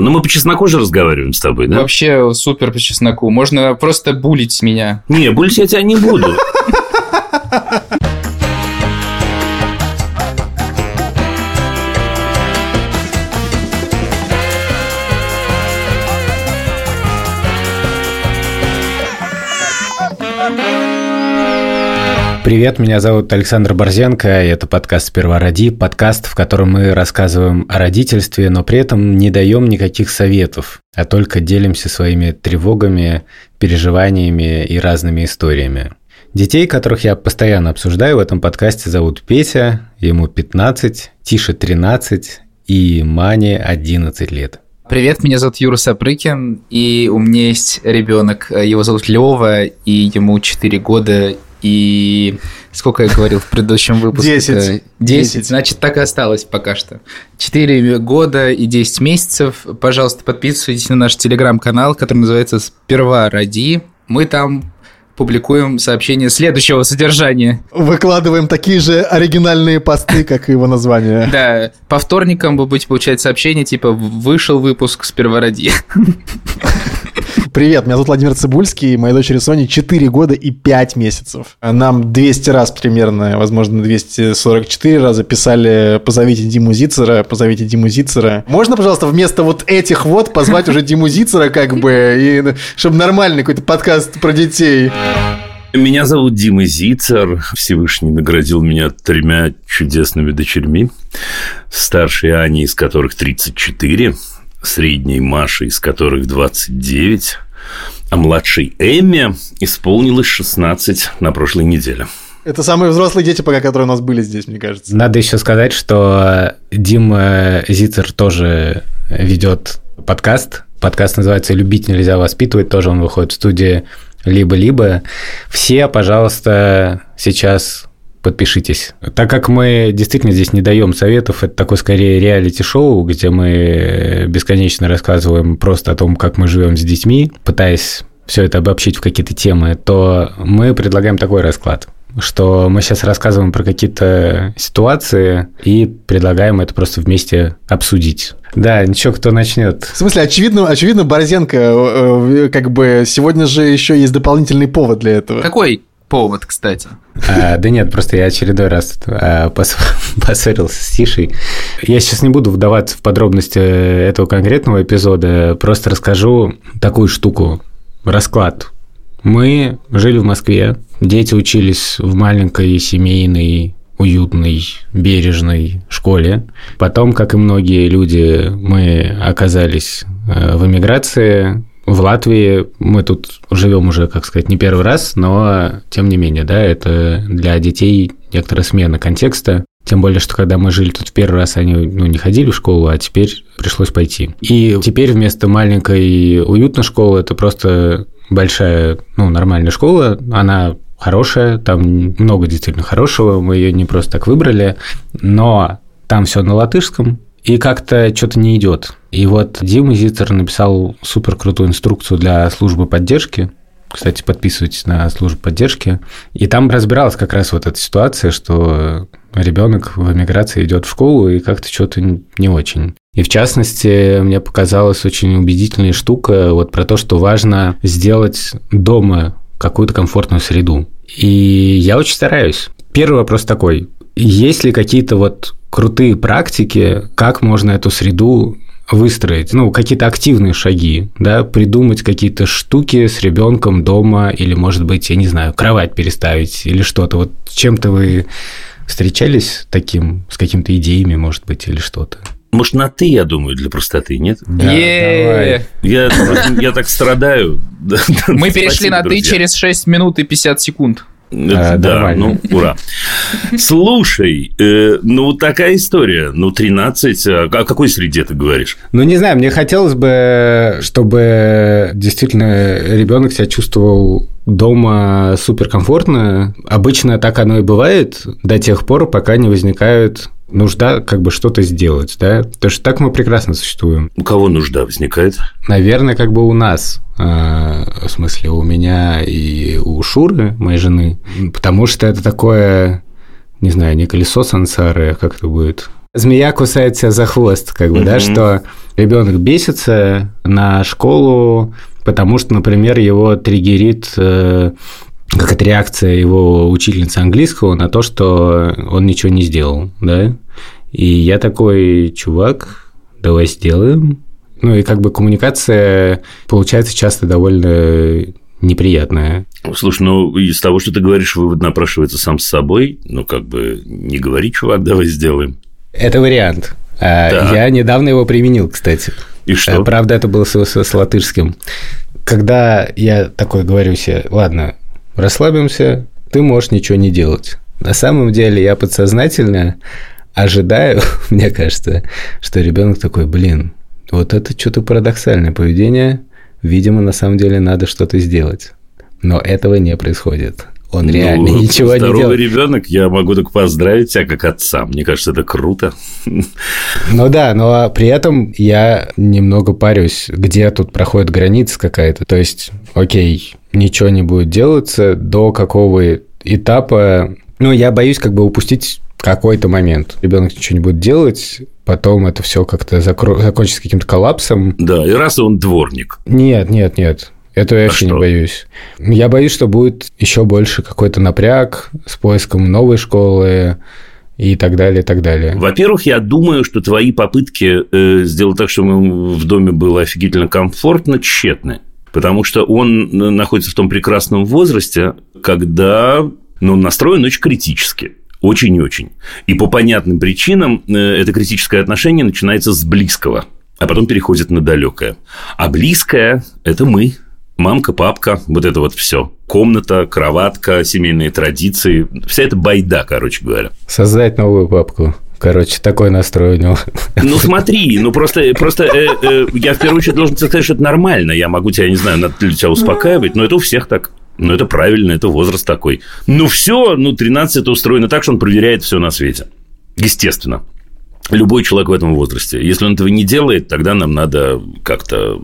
Ну, мы по чесноку же разговариваем с тобой, да? Вообще супер по чесноку. Можно просто булить меня. Не, булить я тебя не буду. Привет, меня зовут Александр Борзенко, и это подкаст «Сперва роди», подкаст, в котором мы рассказываем о родительстве, но при этом не даем никаких советов, а только делимся своими тревогами, переживаниями и разными историями. Детей, которых я постоянно обсуждаю в этом подкасте, зовут Петя, ему 15, Тише 13 и Мане 11 лет. Привет, меня зовут Юра Сапрыкин, и у меня есть ребенок, его зовут Лева, и ему 4 года, и сколько я говорил в предыдущем выпуске? Десять. Десять, значит, так и осталось пока что. Четыре года и десять месяцев. Пожалуйста, подписывайтесь на наш телеграм-канал, который называется «Сперва ради». Мы там публикуем сообщения следующего содержания. Выкладываем такие же оригинальные посты, как и его название. Да, по вторникам вы будете получать сообщения, типа «Вышел выпуск «Сперва ради». Привет, меня зовут Владимир Цибульский, моей дочери Соне 4 года и 5 месяцев. Нам 200 раз примерно, возможно, 244 раза писали «Позовите Диму Зицера, позовите Диму Зицера». Можно, пожалуйста, вместо вот этих вот позвать уже Диму Зицера, как бы, и, чтобы нормальный какой-то подкаст про детей. Меня зовут Дима Зицер. Всевышний наградил меня тремя чудесными дочерьми. Старшей Аней, из которых 34, средней Маши, из которых 29, а младшей Эмме исполнилось 16 на прошлой неделе. Это самые взрослые дети, пока которые у нас были здесь, мне кажется. Надо еще сказать, что Дима Зицер тоже ведет подкаст. Подкаст называется «Любить нельзя воспитывать». Тоже он выходит в студии «Либо-либо». Все, пожалуйста, сейчас подпишитесь. Так как мы действительно здесь не даем советов, это такое скорее реалити-шоу, где мы бесконечно рассказываем просто о том, как мы живем с детьми, пытаясь все это обобщить в какие-то темы, то мы предлагаем такой расклад что мы сейчас рассказываем про какие-то ситуации и предлагаем это просто вместе обсудить. Да, ничего, кто начнет. В смысле, очевидно, очевидно, Борзенко, э, э, как бы сегодня же еще есть дополнительный повод для этого. Какой? повод, кстати. А, да нет, просто я очередной раз а, пос, поссорился с Тишей. Я сейчас не буду вдаваться в подробности этого конкретного эпизода, просто расскажу такую штуку. Расклад. Мы жили в Москве, дети учились в маленькой семейной уютной, бережной школе. Потом, как и многие люди, мы оказались э, в эмиграции, в Латвии мы тут живем уже, как сказать, не первый раз, но тем не менее, да, это для детей некоторая смена контекста. Тем более, что когда мы жили тут в первый раз, они ну, не ходили в школу, а теперь пришлось пойти. И теперь вместо маленькой уютной школы это просто большая, ну, нормальная школа. Она хорошая, там много действительно хорошего, мы ее не просто так выбрали, но там все на латышском, и как-то что-то не идет. И вот Дима Зитер написал супер крутую инструкцию для службы поддержки. Кстати, подписывайтесь на службу поддержки. И там разбиралась как раз вот эта ситуация, что ребенок в эмиграции идет в школу и как-то что-то не очень. И в частности, мне показалась очень убедительная штука вот про то, что важно сделать дома какую-то комфортную среду. И я очень стараюсь. Первый вопрос такой. Есть ли какие-то вот крутые практики, как можно эту среду выстроить, ну, какие-то активные шаги, да, придумать какие-то штуки с ребенком дома или, может быть, я не знаю, кровать переставить или что-то. Вот чем-то вы встречались таким, с какими-то идеями, может быть, или что-то? Может, на «ты», я думаю, для простоты, нет? Да, давай. Я, я так страдаю. Мы перешли на «ты» через 6 минут и 50 секунд. А, да, ну, ура. Слушай, э, ну, такая история. Ну, 13, а о какой среде ты говоришь? Ну, не знаю, мне хотелось бы, чтобы действительно ребенок себя чувствовал дома суперкомфортно. Обычно так оно и бывает до тех пор, пока не возникают нужда как бы что-то сделать, да? Потому что так мы прекрасно существуем. У кого нужда возникает? Наверное, как бы у нас. А, в смысле, у меня и у Шуры, моей жены. Потому что это такое, не знаю, не колесо сансары, а как это будет? Змея кусает себя за хвост, как бы, mm-hmm. да, что Ребенок бесится на школу, потому что, например, его триггерит э, какая-то реакция его учительницы английского на то, что он ничего не сделал, да? И я такой, чувак, давай сделаем. Ну и как бы коммуникация получается часто довольно неприятная. Слушай, ну из того, что ты говоришь, вывод напрашивается сам с собой. Ну, как бы не говори, чувак, давай сделаем. Это вариант. А, да. Я недавно его применил, кстати. И что? Э, правда, это было с, с, с латышским. Когда я такой говорю себе, ладно, расслабимся, ты можешь ничего не делать. На самом деле я подсознательно ожидаю, мне кажется, что ребенок такой, блин, вот это что-то парадоксальное поведение, видимо, на самом деле надо что-то сделать. Но этого не происходит. Он ну, реально ничего не делает. Здоровый ребенок, я могу только поздравить тебя как отца. Мне кажется, это круто. Ну да, но при этом я немного парюсь, где тут проходит граница какая-то. То есть, окей, ничего не будет делаться, до какого этапа... Ну, я боюсь как бы упустить какой-то момент. Ребенок ничего не будет делать, потом это все как-то закро... закончится каким-то коллапсом. Да, и раз он дворник. Нет, нет, нет. Это я а вообще что? не боюсь. Я боюсь, что будет еще больше какой-то напряг с поиском новой школы и так далее, и так далее. Во-первых, я думаю, что твои попытки э, сделать так, чтобы в доме было офигительно комфортно, тщетны. Потому что он э, находится в том прекрасном возрасте, когда ну, настроен очень критически. Очень-очень. И по понятным причинам э, это критическое отношение начинается с близкого, а потом переходит на далекое. А близкое – это мы, мамка, папка, вот это вот все. Комната, кроватка, семейные традиции. Вся эта байда, короче говоря. Создать новую папку. Короче, такой настрой у него. Ну, смотри, ну просто, просто э, э, я в первую очередь должен сказать, что это нормально. Я могу тебя, не знаю, надо тебя успокаивать, но это у всех так. Ну, это правильно, это возраст такой. Ну, все, ну, 13 это устроено так, что он проверяет все на свете. Естественно. Любой человек в этом возрасте. Если он этого не делает, тогда нам надо как-то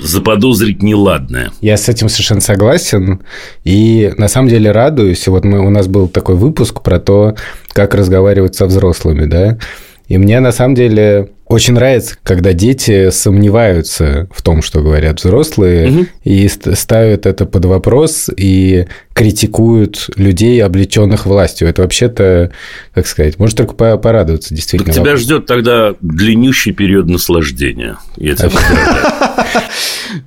заподозрить неладное. Я с этим совершенно согласен. И на самом деле радуюсь. Вот мы, у нас был такой выпуск про то, как разговаривать со взрослыми, да. И мне на самом деле очень нравится, когда дети сомневаются в том, что говорят взрослые, угу. и ставят это под вопрос и критикуют людей, облеченных властью. Это вообще-то, как сказать, может только порадоваться действительно. Так тебя ждет тогда длиннющий период наслаждения. Я тебя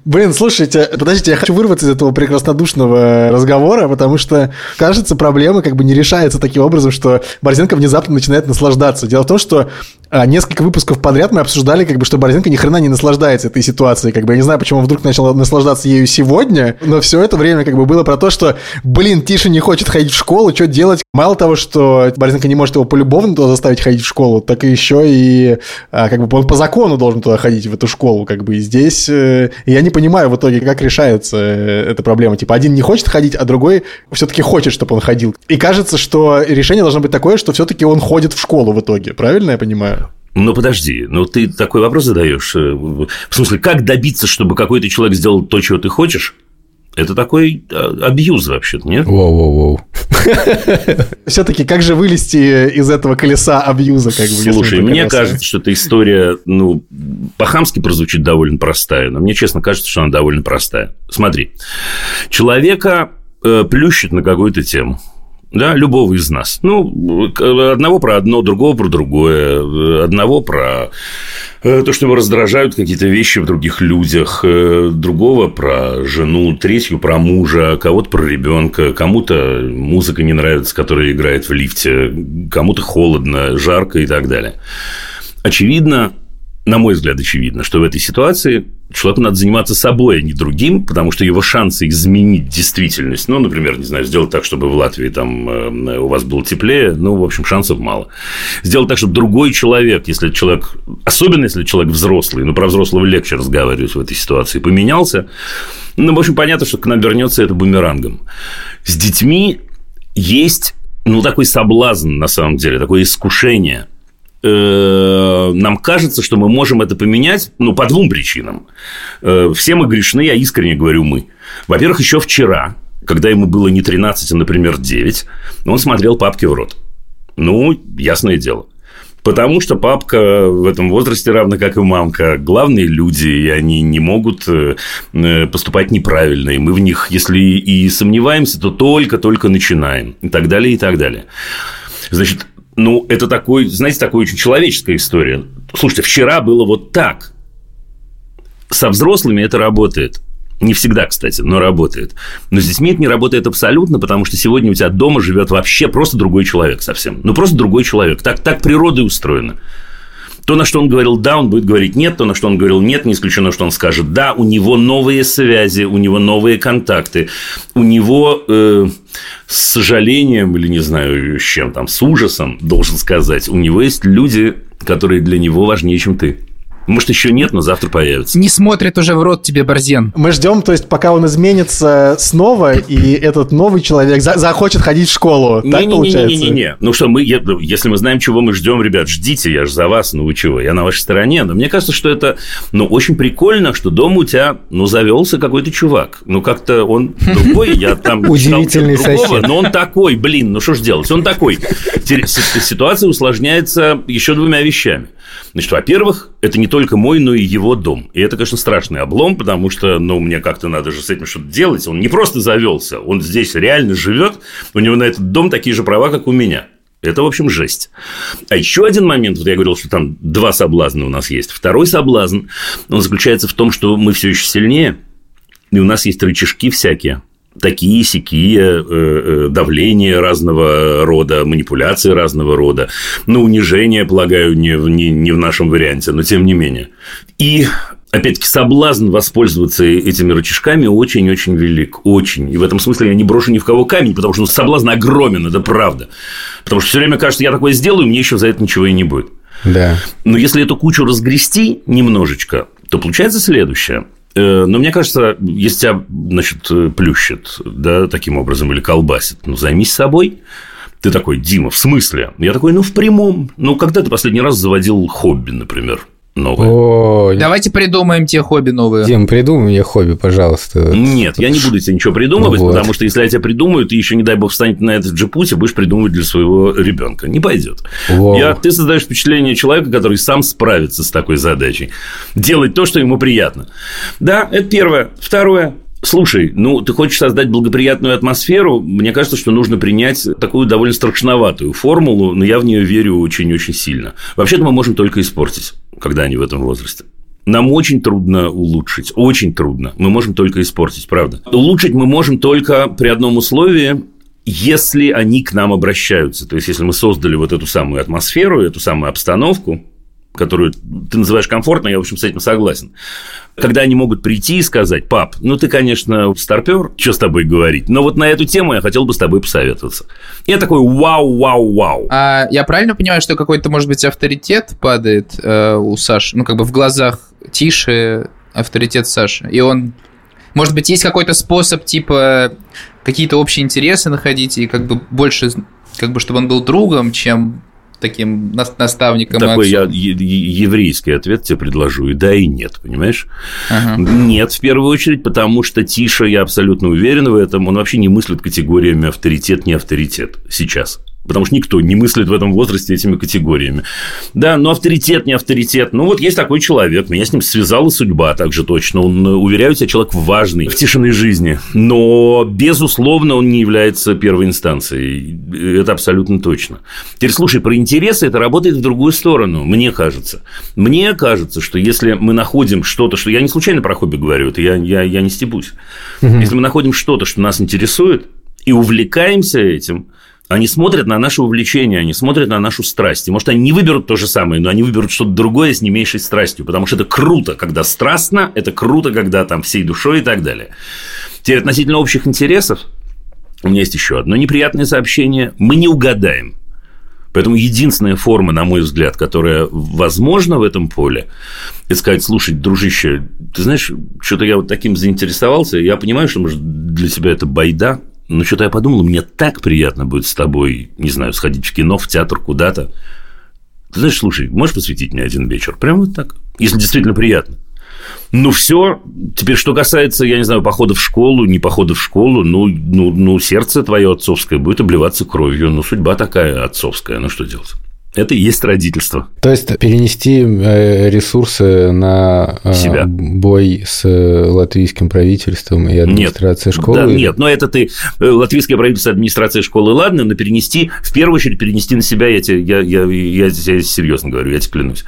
Блин, слушайте, подождите, я хочу вырваться из этого прекраснодушного разговора, потому что, кажется, проблема как бы не решается таким образом, что Борзенко внезапно начинает наслаждаться. Дело в том, что а, несколько выпусков подряд мы обсуждали, как бы, что Борзенко ни хрена не наслаждается этой ситуацией. Как бы я не знаю, почему он вдруг начал наслаждаться ею сегодня, но все это время как бы было про то, что, блин, Тиша не хочет ходить в школу, что делать? Мало того, что Борзенко не может его полюбовно туда заставить ходить в школу, так еще и а, как бы он по закону должен туда ходить, в эту школу, как бы и здесь. Э, я не понимаю в итоге, как решается э, эта проблема. Типа один не хочет ходить, а другой все-таки хочет, чтобы он ходил. И кажется, что решение должно быть такое, что все-таки он ходит в школу в итоге. Правильно я понимаю? Ну, подожди, ну ты такой вопрос задаешь. Э, в смысле, как добиться, чтобы какой-то человек сделал то, чего ты хочешь? Это такой а, абьюз вообще-то, нет? Воу-воу-воу. Все-таки как же вылезти из этого колеса абьюза? Как бы, Слушай, мне кажется, что эта история, ну, по-хамски прозвучит довольно простая, но мне честно кажется, что она довольно простая. Смотри, человека э, плющит на какую-то тему да, любого из нас. Ну, одного про одно, другого про другое, одного про э, то, что его раздражают какие-то вещи в других людях, э, другого про жену, третью про мужа, кого-то про ребенка, кому-то музыка не нравится, которая играет в лифте, кому-то холодно, жарко и так далее. Очевидно, на мой взгляд, очевидно, что в этой ситуации человеку надо заниматься собой, а не другим, потому что его шансы изменить действительность, ну, например, не знаю, сделать так, чтобы в Латвии там э, у вас было теплее, ну, в общем, шансов мало. Сделать так, чтобы другой человек, если человек, особенно если человек взрослый, ну, про взрослого легче разговаривать в этой ситуации, поменялся, ну, в общем, понятно, что к нам вернется это бумерангом. С детьми есть, ну, такой соблазн, на самом деле, такое искушение – Э, нам кажется, что мы можем это поменять, ну, по двум причинам. Э, все мы грешны, я искренне говорю мы. Во-первых, еще вчера, когда ему было не 13, а, например, 9, он смотрел папке в рот. Ну, ясное дело. Потому что папка в этом возрасте, равно как и мамка, главные люди, и они не могут э, поступать неправильно. И мы в них, если и сомневаемся, то только-только начинаем. И так далее, и так далее. Значит, ну, это такой, знаете, такая очень человеческая история. Слушайте, вчера было вот так. Со взрослыми это работает. Не всегда, кстати, но работает. Но с детьми это не работает абсолютно, потому что сегодня у тебя дома живет вообще просто другой человек совсем. Ну, просто другой человек. Так, так природа устроена. То, на что он говорил «да», он будет говорить «нет», то, на что он говорил «нет», не исключено, что он скажет «да». У него новые связи, у него новые контакты, у него э, с сожалением или, не знаю, с чем там, с ужасом, должен сказать, у него есть люди, которые для него важнее, чем ты. Может, еще нет, но завтра появится. Не смотрит уже в рот тебе Борзен. Мы ждем, то есть, пока он изменится снова, и этот новый человек за- захочет ходить в школу. Так не, получается? Не, не, не, не. Ну что, мы, если мы знаем, чего мы ждем, ребят, ждите, я же за вас, ну вы чего, я на вашей стороне. Но мне кажется, что это, ну, очень прикольно, что дома у тебя, ну, завелся какой-то чувак. Ну, как-то он другой, я там Удивительный сосед. но он такой, блин, ну что ж делать, он такой. Ситуация усложняется еще двумя вещами. Значит, во-первых, это не только мой, но и его дом. И это, конечно, страшный облом, потому что, ну, мне как-то надо же с этим что-то делать. Он не просто завелся, он здесь реально живет, у него на этот дом такие же права, как у меня. Это, в общем, жесть. А еще один момент, вот я говорил, что там два соблазна у нас есть. Второй соблазн, он заключается в том, что мы все еще сильнее, и у нас есть рычажки всякие такие сякие э, э, давления разного рода, манипуляции разного рода. Ну, унижение, полагаю, не, не, не в нашем варианте, но тем не менее. И Опять-таки, соблазн воспользоваться этими рычажками очень-очень велик. Очень. И в этом смысле я не брошу ни в кого камень, потому что ну, соблазн огромен, это правда. Потому что все время кажется, я такое сделаю, мне еще за это ничего и не будет. Да. Но если эту кучу разгрести немножечко, то получается следующее. Э, но мне кажется, если тебя, значит, плющит, да, таким образом, или колбасит, ну, займись собой. Ты такой, Дима, в смысле? Я такой, ну, в прямом. Ну, когда ты последний раз заводил хобби, например? Новое. О, Давайте придумаем те хобби новые. Дим, придумай мне хобби, пожалуйста. Нет, я не буду тебе ничего придумывать, Вот. потому что если я тебя придумаю, ты еще, не дай бог, встанет на этот же путь и будешь придумывать для своего ребенка. Не пойдет. Я, ты создаешь впечатление человека, который сам справится с такой задачей. Делать то, что ему приятно. Да, это первое. Второе. Слушай, ну, ты хочешь создать благоприятную атмосферу, мне кажется, что нужно принять такую довольно страшноватую формулу, но я в нее верю очень-очень сильно. Вообще-то мы можем только испортить, когда они в этом возрасте. Нам очень трудно улучшить, очень трудно. Мы можем только испортить, правда. Улучшить мы можем только при одном условии, если они к нам обращаются. То есть, если мы создали вот эту самую атмосферу, эту самую обстановку, которую ты называешь комфортной, я, в общем, с этим согласен. Когда они могут прийти и сказать, пап, ну ты, конечно, старпер, что с тобой говорить, но вот на эту тему я хотел бы с тобой посоветоваться. Я такой, вау, вау, вау. А я правильно понимаю, что какой-то, может быть, авторитет падает э, у Саши? Ну, как бы в глазах Тиши авторитет Саши. И он... Может быть, есть какой-то способ, типа, какие-то общие интересы находить, и как бы больше, как бы, чтобы он был другом, чем таким нас- наставником. Такой я еврейский ответ тебе предложу. И да, и нет, понимаешь? Ага. Нет, в первую очередь, потому что Тиша, я абсолютно уверен в этом, он вообще не мыслит категориями авторитет, не авторитет сейчас. Потому что никто не мыслит в этом возрасте этими категориями. Да, но авторитет, не авторитет. Ну, вот есть такой человек, меня с ним связала судьба также точно. Он, уверяю тебя, человек важный в тишиной жизни. Но, безусловно, он не является первой инстанцией. Это абсолютно точно. Теперь, слушай, про интересы это работает в другую сторону, мне кажется. Мне кажется, что если мы находим что-то, что... Я не случайно про хобби говорю, это я, я, я не стебусь. Если мы находим что-то, что нас интересует, и увлекаемся этим, они смотрят на наше увлечение, они смотрят на нашу страсть. И, может, они не выберут то же самое, но они выберут что-то другое с не меньшей страстью. Потому что это круто, когда страстно, это круто, когда там всей душой и так далее. Теперь относительно общих интересов, у меня есть еще одно неприятное сообщение. Мы не угадаем. Поэтому единственная форма, на мой взгляд, которая возможна в этом поле, это сказать, слушай, дружище, ты знаешь, что-то я вот таким заинтересовался, я понимаю, что, может, для тебя это байда, но что-то я подумал, мне так приятно будет с тобой, не знаю, сходить в кино, в театр, куда-то. Ты знаешь, слушай, можешь посвятить мне один вечер? Прямо вот так, если действительно приятно. Ну, все. Теперь, что касается, я не знаю, похода в школу, не похода в школу, ну, ну, ну сердце твое отцовское будет обливаться кровью. Ну, судьба такая отцовская. Ну, что делать? Это и есть родительство. То есть перенести э, ресурсы на э, Себя. бой с латвийским правительством и администрацией нет. школы? Да, нет, но это ты латвийское правительство, администрация школы, ладно, но перенести, в первую очередь перенести на себя, я тебе, я, я, я, я серьезно говорю, я тебе клянусь.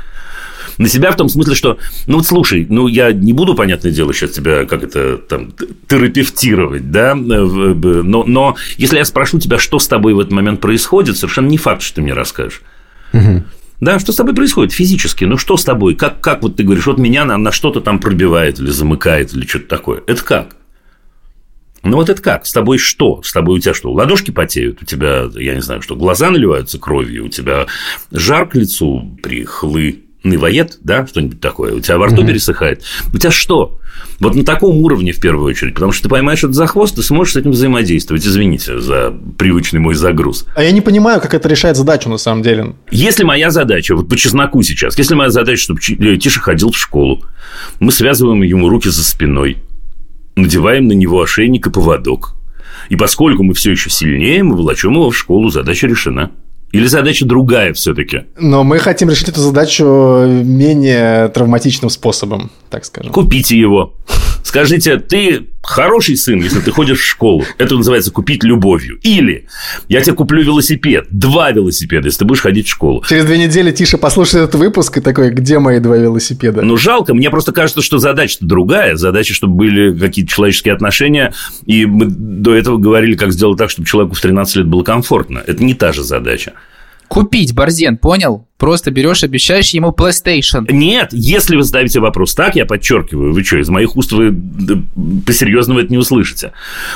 На себя в том смысле, что, ну вот слушай, ну я не буду, понятное дело, сейчас тебя как это там терапевтировать, да, но, но если я спрошу тебя, что с тобой в этот момент происходит, совершенно не факт, что ты мне расскажешь. Угу. Да, что с тобой происходит физически? Ну, что с тобой? Как, как вот ты говоришь, вот меня на, на что-то там пробивает или замыкает или что-то такое? Это как? Ну, вот это как? С тобой что? С тобой у тебя что? Ладошки потеют? У тебя, я не знаю, что, глаза наливаются кровью? У тебя жар к лицу при хлы? Навоед, да, что-нибудь такое, у тебя во рту пересыхает. У тебя что? Вот на таком уровне в первую очередь, потому что ты поймаешь это за хвост, ты сможешь с этим взаимодействовать. Извините за привычный мой загруз. А я не понимаю, как это решает задачу на самом деле. Если моя задача, вот по чесноку сейчас, если моя задача, чтобы Тиша ходил в школу, мы связываем ему руки за спиной, надеваем на него ошейник и поводок. И поскольку мы все еще сильнее, мы волочем его в школу, задача решена. Или задача другая все-таки? Но мы хотим решить эту задачу менее травматичным способом, так скажем. Купите его. Скажите, ты хороший сын, если ты ходишь в школу. Это называется купить любовью. Или я тебе куплю велосипед, два велосипеда, если ты будешь ходить в школу. Через две недели Тиша послушает этот выпуск и такой, где мои два велосипеда? Ну, жалко. Мне просто кажется, что задача-то другая. Задача, чтобы были какие-то человеческие отношения. И мы до этого говорили, как сделать так, чтобы человеку в 13 лет было комфортно. Это не та же задача. Купить, Борзен, понял? Просто берешь, обещаешь ему PlayStation. Нет, если вы ставите вопрос так, я подчеркиваю, вы что, из моих уст вы по-серьезному это не услышите.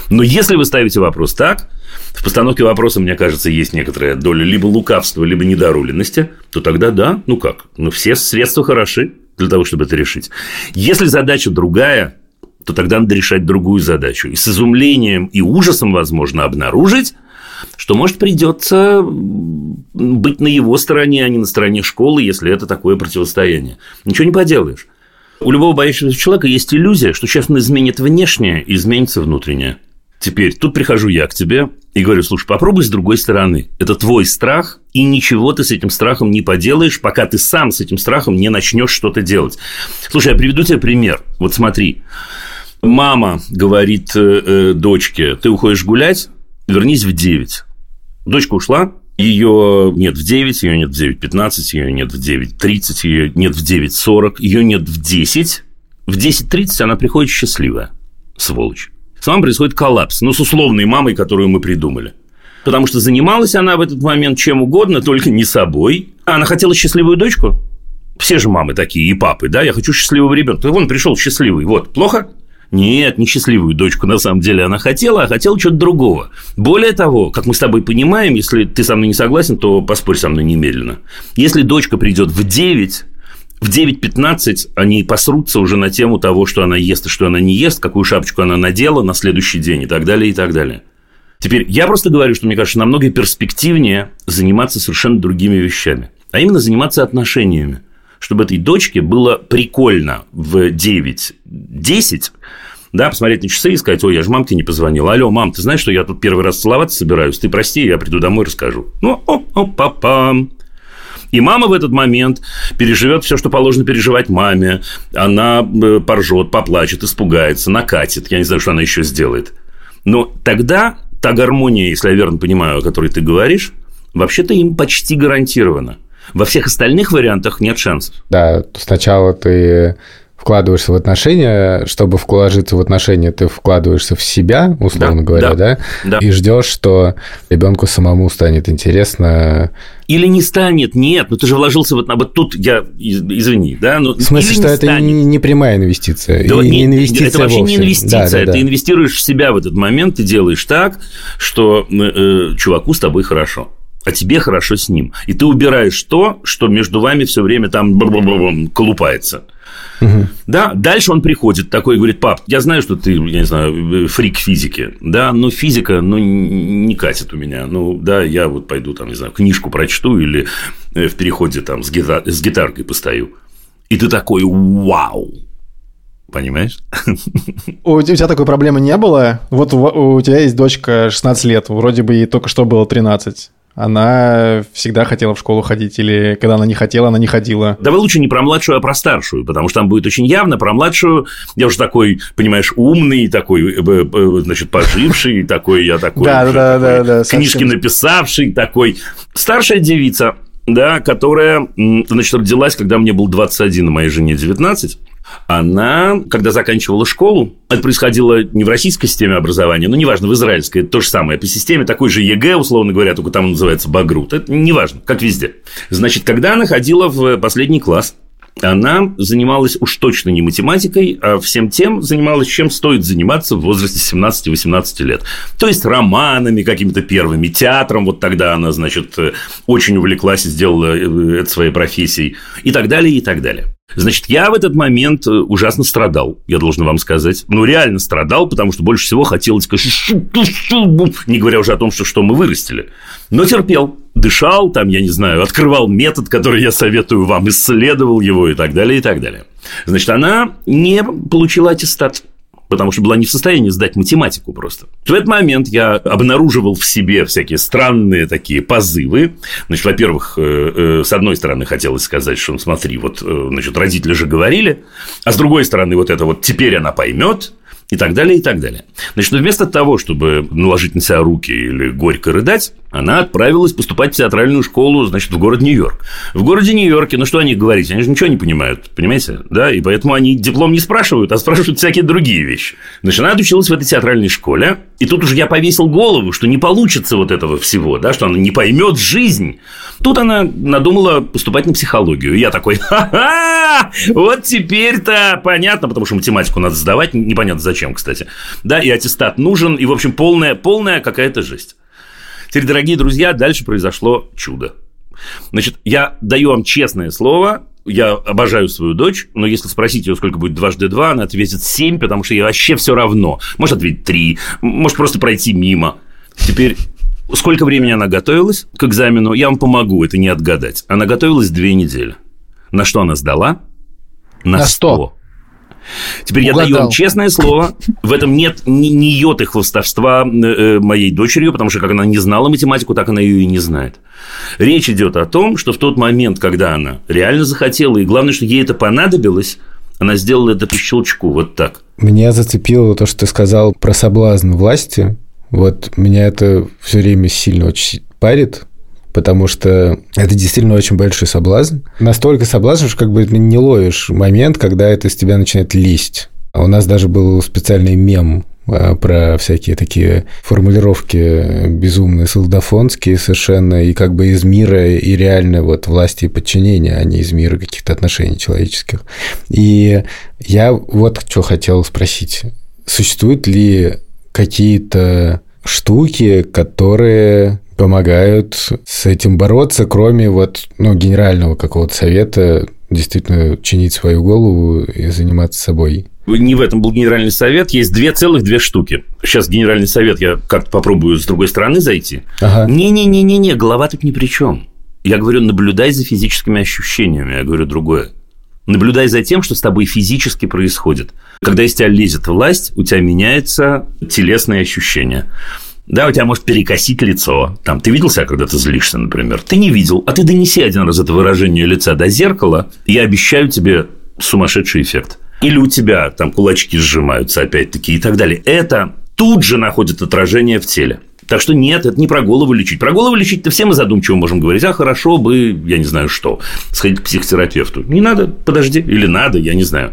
Но если вы ставите вопрос так, в постановке вопроса, мне кажется, есть некоторая доля либо лукавства, либо недоруленности, то тогда да, ну как, ну все средства хороши для того, чтобы это решить. Если задача другая, то тогда надо решать другую задачу. И с изумлением и ужасом, возможно, обнаружить, что, может, придется быть на его стороне, а не на стороне школы, если это такое противостояние. Ничего не поделаешь. У любого боящегося человека есть иллюзия, что сейчас он изменит внешнее изменится внутреннее. Теперь тут прихожу я к тебе и говорю, слушай, попробуй с другой стороны. Это твой страх, и ничего ты с этим страхом не поделаешь, пока ты сам с этим страхом не начнешь что-то делать. Слушай, я приведу тебе пример. Вот смотри. Мама говорит э, э, дочке, ты уходишь гулять, вернись в 9. Дочка ушла, ее нет в 9, ее нет в 9.15, ее нет в 9.30, ее нет в 9.40, ее нет в 10. В 10.30 она приходит счастливая, сволочь. С вами происходит коллапс, ну, с условной мамой, которую мы придумали. Потому что занималась она в этот момент чем угодно, только не собой. Она хотела счастливую дочку. Все же мамы такие, и папы, да, я хочу счастливого ребенка. Вон пришел счастливый, вот, плохо? Нет, не счастливую дочку на самом деле она хотела, а хотела чего-то другого. Более того, как мы с тобой понимаем, если ты со мной не согласен, то поспорь со мной немедленно. Если дочка придет в 9, в 9.15 они посрутся уже на тему того, что она ест и что она не ест, какую шапочку она надела на следующий день и так далее, и так далее. Теперь, я просто говорю, что мне кажется, намного перспективнее заниматься совершенно другими вещами, а именно заниматься отношениями чтобы этой дочке было прикольно в 9-10 да, посмотреть на часы и сказать, ой, я же мамке не позвонил. Алло, мам, ты знаешь, что я тут первый раз целоваться собираюсь? Ты прости, я приду домой расскажу. Ну, о, о, папам. И мама в этот момент переживет все, что положено переживать маме. Она э, поржет, поплачет, испугается, накатит. Я не знаю, что она еще сделает. Но тогда та гармония, если я верно понимаю, о которой ты говоришь, вообще-то им почти гарантирована. Во всех остальных вариантах нет шансов. Да, сначала ты вкладываешься в отношения, чтобы вложиться в отношения, ты вкладываешься в себя, условно да, говоря, да, да? да, и ждешь, что ребенку самому станет интересно. Или не станет, нет, ну ты же вложился вот, вот тут я, извини, да, но в смысле, что это станет. не, не прямая инвестиция, да, не, не инвестиция это вообще вовсе. не инвестиция, да, да, да. ты инвестируешь в себя в этот момент, ты делаешь так, что э, чуваку с тобой хорошо а тебе хорошо с ним. И ты убираешь то, что между вами все время там колупается. Угу. Да, дальше он приходит такой и говорит, пап, я знаю, что ты, я не знаю, фрик физики, да, но физика, ну, не катит у меня, ну, да, я вот пойду там, не знаю, книжку прочту или э, в переходе там с, гитар, с гитаркой постою. И ты такой, вау, Понимаешь? У тебя такой проблемы не было? Вот у, у тебя есть дочка 16 лет, вроде бы ей только что было 13. Она всегда хотела в школу ходить, или когда она не хотела, она не ходила. Давай лучше не про младшую, а про старшую, потому что там будет очень явно. Про младшую я уже такой, понимаешь, умный, такой, э, э, значит, поживший, такой я такой. Да, да, да, да. Книжки написавший, такой. Старшая девица, да, которая, значит, родилась, когда мне был 21, а моей жене 19 она, когда заканчивала школу, это происходило не в российской системе образования, но неважно, в израильской, это то же самое, по системе такой же ЕГЭ, условно говоря, только там называется Багрут, это неважно, как везде. Значит, когда она ходила в последний класс, она занималась уж точно не математикой, а всем тем занималась, чем стоит заниматься в возрасте 17-18 лет. То есть романами какими-то первыми, театром, вот тогда она, значит, очень увлеклась и сделала э, это своей профессией, и так далее, и так далее. Значит, я в этот момент э, ужасно страдал, я должен вам сказать. Ну, реально страдал, потому что больше всего хотелось, не говоря уже о том, что, что мы вырастили. Но терпел, дышал, там, я не знаю, открывал метод, который я советую вам, исследовал его и так далее, и так далее. Значит, она не получила аттестат потому что была не в состоянии сдать математику просто. В этот момент я обнаруживал в себе всякие странные такие позывы. Значит, во-первых, э, э, с одной стороны, хотелось сказать, что, ну, смотри, вот, э, значит, родители же говорили, а с другой стороны, вот это вот теперь она поймет, и так далее, и так далее. Значит, вместо того, чтобы наложить на себя руки или горько рыдать, она отправилась поступать в театральную школу, значит, в город Нью-Йорк. В городе Нью-Йорке, ну что о них говорить, они же ничего не понимают, понимаете, да, и поэтому они диплом не спрашивают, а спрашивают всякие другие вещи. Значит, она отучилась в этой театральной школе, и тут уже я повесил голову, что не получится вот этого всего, да, что она не поймет жизнь. Тут она надумала поступать на психологию. Я такой, ха-ха, вот теперь-то понятно, потому что математику надо сдавать, непонятно зачем, кстати. Да, и аттестат нужен, и, в общем, полная, полная какая-то жесть. Теперь, дорогие друзья, дальше произошло чудо. Значит, я даю вам честное слово, я обожаю свою дочь, но если спросить ее, сколько будет дважды два, она ответит семь, потому что ей вообще все равно. Может ответить три, может просто пройти мимо. Теперь сколько времени она готовилась к экзамену, я вам помогу, это не отгадать. Она готовилась две недели. На что она сдала? На, На 100. 100. Теперь Угадал. я даю вам честное слово, в этом нет ни, ни йоты хвостовства э, моей дочерью, потому что как она не знала математику, так она ее и не знает. Речь идет о том, что в тот момент, когда она реально захотела, и главное, что ей это понадобилось, она сделала это по щелчку, вот так. Меня зацепило то, что ты сказал про соблазн власти. Вот меня это все время сильно очень парит, потому что это действительно очень большой соблазн. Настолько соблазн, что как бы не ловишь момент, когда это из тебя начинает лезть. А у нас даже был специальный мем а, про всякие такие формулировки безумные, солдафонские совершенно, и как бы из мира и реальной вот власти и подчинения, а не из мира каких-то отношений человеческих. И я вот что хотел спросить. Существуют ли какие-то штуки, которые помогают с этим бороться, кроме вот, ну, генерального какого-то совета действительно чинить свою голову и заниматься собой. Не в этом был генеральный совет, есть две целых две штуки. Сейчас генеральный совет я как-то попробую с другой стороны зайти. Ага. Не-не-не-не-не, голова тут ни при чем. Я говорю, наблюдай за физическими ощущениями, я говорю другое. Наблюдай за тем, что с тобой физически происходит. Когда из тебя лезет власть, у тебя меняется телесное ощущение. Да, у тебя может перекосить лицо. Там, ты видел себя, когда ты злишься, например? Ты не видел, а ты донеси один раз это выражение лица до зеркала, и я обещаю тебе сумасшедший эффект. Или у тебя там кулачки сжимаются опять-таки и так далее. Это тут же находит отражение в теле. Так что нет, это не про голову лечить. Про голову лечить-то все мы задумчиво можем говорить. А хорошо бы, я не знаю что, сходить к психотерапевту. Не надо, подожди. Или надо, я не знаю.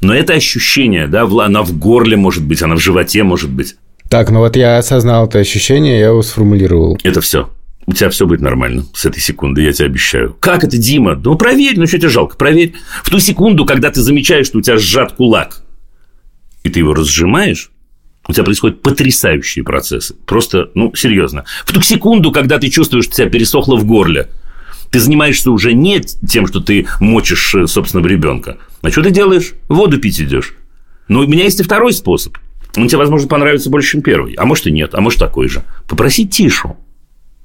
Но это ощущение, да, она в горле может быть, она в животе может быть. Так, ну вот я осознал это ощущение, я его сформулировал. Это все. У тебя все будет нормально с этой секунды, я тебе обещаю. Как это, Дима? Ну, проверь, ну что тебе жалко, проверь. В ту секунду, когда ты замечаешь, что у тебя сжат кулак, и ты его разжимаешь, у тебя происходят потрясающие процессы. Просто, ну, серьезно. В ту секунду, когда ты чувствуешь, что у тебя пересохло в горле, ты занимаешься уже не тем, что ты мочишь э, собственного ребенка. А что ты делаешь? Воду пить идешь. Но у меня есть и второй способ. Он тебе, возможно, понравится больше, чем первый. А может, и нет. А может, такой же. Попроси Тишу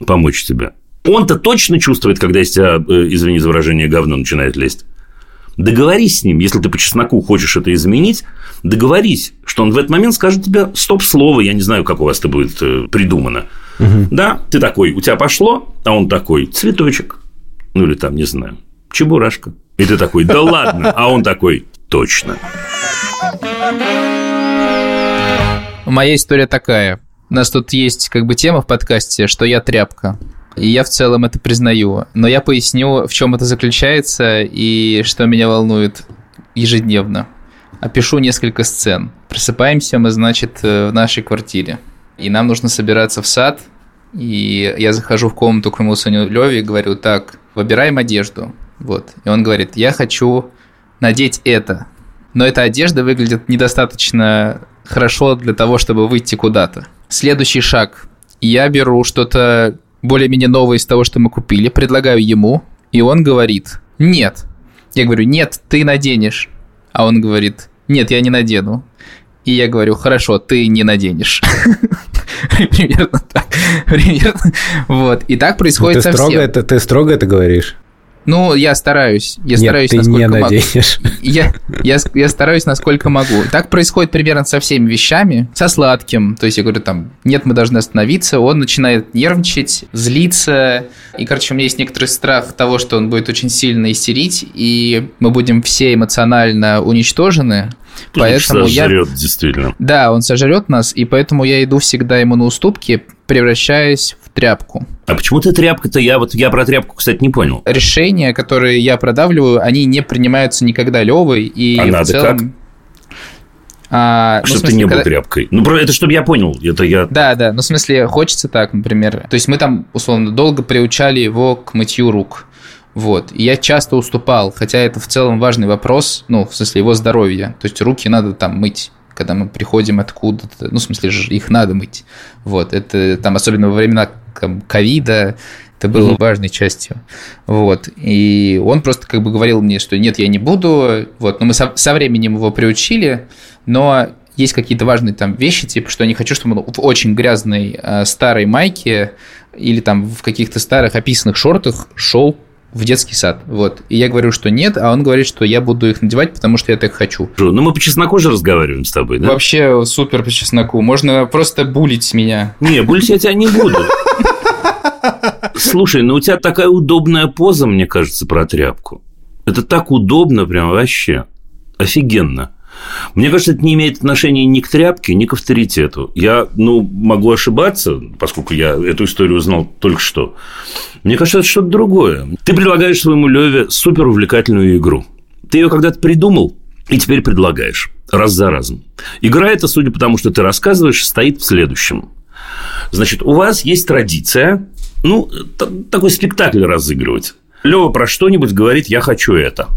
помочь тебе. Он-то точно чувствует, когда из тебя, э, извини за выражение, говно начинает лезть. Договорись с ним, если ты по чесноку хочешь это изменить, договорись, что он в этот момент скажет тебе стоп-слово, я не знаю, как у вас это будет э, придумано. Угу. Да, ты такой, у тебя пошло, а он такой, цветочек. Ну, или там, не знаю, чебурашка. И ты такой, да ладно, а он такой, точно. Моя история такая. У нас тут есть как бы тема в подкасте, что я тряпка. И я в целом это признаю. Но я поясню, в чем это заключается и что меня волнует ежедневно. Опишу несколько сцен. Просыпаемся мы, значит, э, в нашей квартире. И нам нужно собираться в сад. И я захожу в комнату к моему сыну Леве и говорю, так, выбираем одежду. Вот. И он говорит, я хочу надеть это. Но эта одежда выглядит недостаточно хорошо для того, чтобы выйти куда-то. Следующий шаг. Я беру что-то более-менее новое из того, что мы купили, предлагаю ему, и он говорит, нет. Я говорю, нет, ты наденешь. А он говорит, нет, я не надену. И я говорю, хорошо, ты не наденешь. Примерно так. Примерно. Вот. И так происходит ты строго это, Ты строго это говоришь? Ну, я стараюсь. Я Нет, стараюсь, ты насколько не могу. наденешь. Я, я, я стараюсь, насколько могу. Так происходит примерно со всеми вещами. Со сладким. То есть я говорю там, нет, мы должны остановиться. Он начинает нервничать, злиться. И, короче, у меня есть некоторый страх того, что он будет очень сильно истерить, и мы будем все эмоционально уничтожены. Поэтому я... Сожрет, действительно. Да, он сожрет нас, и поэтому я иду всегда ему на уступки, превращаясь в тряпку. А почему ты тряпка-то? Я вот я про тряпку, кстати, не понял. Решения, которые я продавливаю, они не принимаются никогда Левой, и А в надо целом... как? А, ну, чтобы ты смысле, не был когда- тряпкой. Ну, это чтобы я понял. Это я... Да, да, ну в смысле хочется так, например. То есть мы там, условно, долго приучали его к мытью рук. Вот. И я часто уступал, хотя это в целом важный вопрос, ну, в смысле его здоровья. То есть руки надо там мыть, когда мы приходим откуда-то. Ну, в смысле, же их надо мыть. Вот. Это там, особенно во времена ковида, это было Мгм. важной частью. Вот. И он просто как бы говорил мне, что нет, я не буду. Вот. Но мы со, со временем его приучили, но есть какие-то важные там вещи, типа, что я не хочу, чтобы он в очень грязной э, старой майке или там в каких-то старых описанных шортах шел в детский сад. Вот. И я говорю, что нет, а он говорит, что я буду их надевать, потому что я так хочу. Ну, мы по чесноку же разговариваем с тобой, да? Вообще супер по чесноку. Можно просто булить меня. Не, больше я тебя не буду. Слушай, ну у тебя такая удобная поза, мне кажется, про тряпку. Это так удобно прям вообще. Офигенно. Мне кажется, это не имеет отношения ни к тряпке, ни к авторитету. Я, ну, могу ошибаться, поскольку я эту историю узнал только что. Мне кажется, это что-то другое. Ты предлагаешь своему Леве супер увлекательную игру. Ты ее когда-то придумал и теперь предлагаешь раз за разом. Игра эта, судя по тому, что ты рассказываешь, стоит в следующем. Значит, у вас есть традиция, ну, такой спектакль разыгрывать. Лева про что-нибудь говорит «я хочу это».